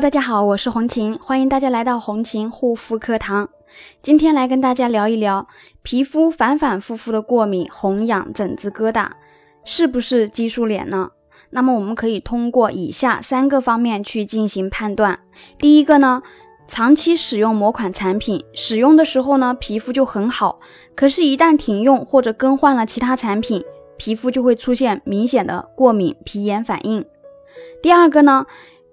大家好，我是红琴，欢迎大家来到红琴护肤课堂。今天来跟大家聊一聊皮肤反反复复的过敏、红痒、疹子、疙瘩，是不是激素脸呢？那么我们可以通过以下三个方面去进行判断。第一个呢，长期使用某款产品，使用的时候呢，皮肤就很好，可是，一旦停用或者更换了其他产品，皮肤就会出现明显的过敏、皮炎反应。第二个呢？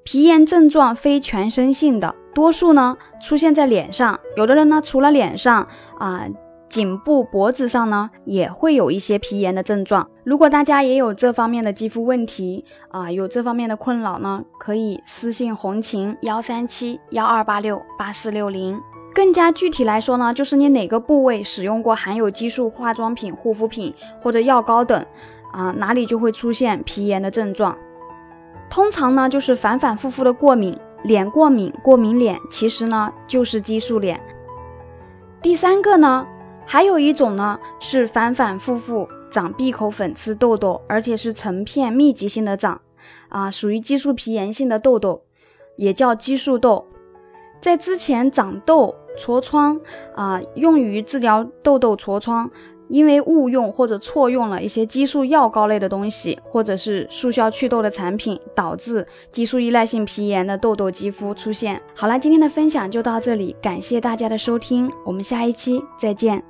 皮炎症状非全身性的，多数呢出现在脸上，有的人呢除了脸上啊，颈部、脖子上呢也会有一些皮炎的症状。如果大家也有这方面的肌肤问题啊，有这方面的困扰呢，可以私信红琴幺三七幺二八六八四六零。更加具体来说呢，就是你哪个部位使用过含有激素化妆品、护肤品或者药膏等啊，哪里就会出现皮炎的症状。通常呢，就是反反复复的过敏，脸过敏、过敏脸，其实呢就是激素脸。第三个呢，还有一种呢是反反复复长闭口粉刺痘痘，而且是成片密集性的长，啊，属于激素皮炎性的痘痘，也叫激素痘。在之前长痘、痤疮啊，用于治疗痘痘、痤疮。因为误用或者错用了一些激素药膏类的东西，或者是速效祛痘的产品，导致激素依赖性皮炎的痘痘肌肤出现。好了，今天的分享就到这里，感谢大家的收听，我们下一期再见。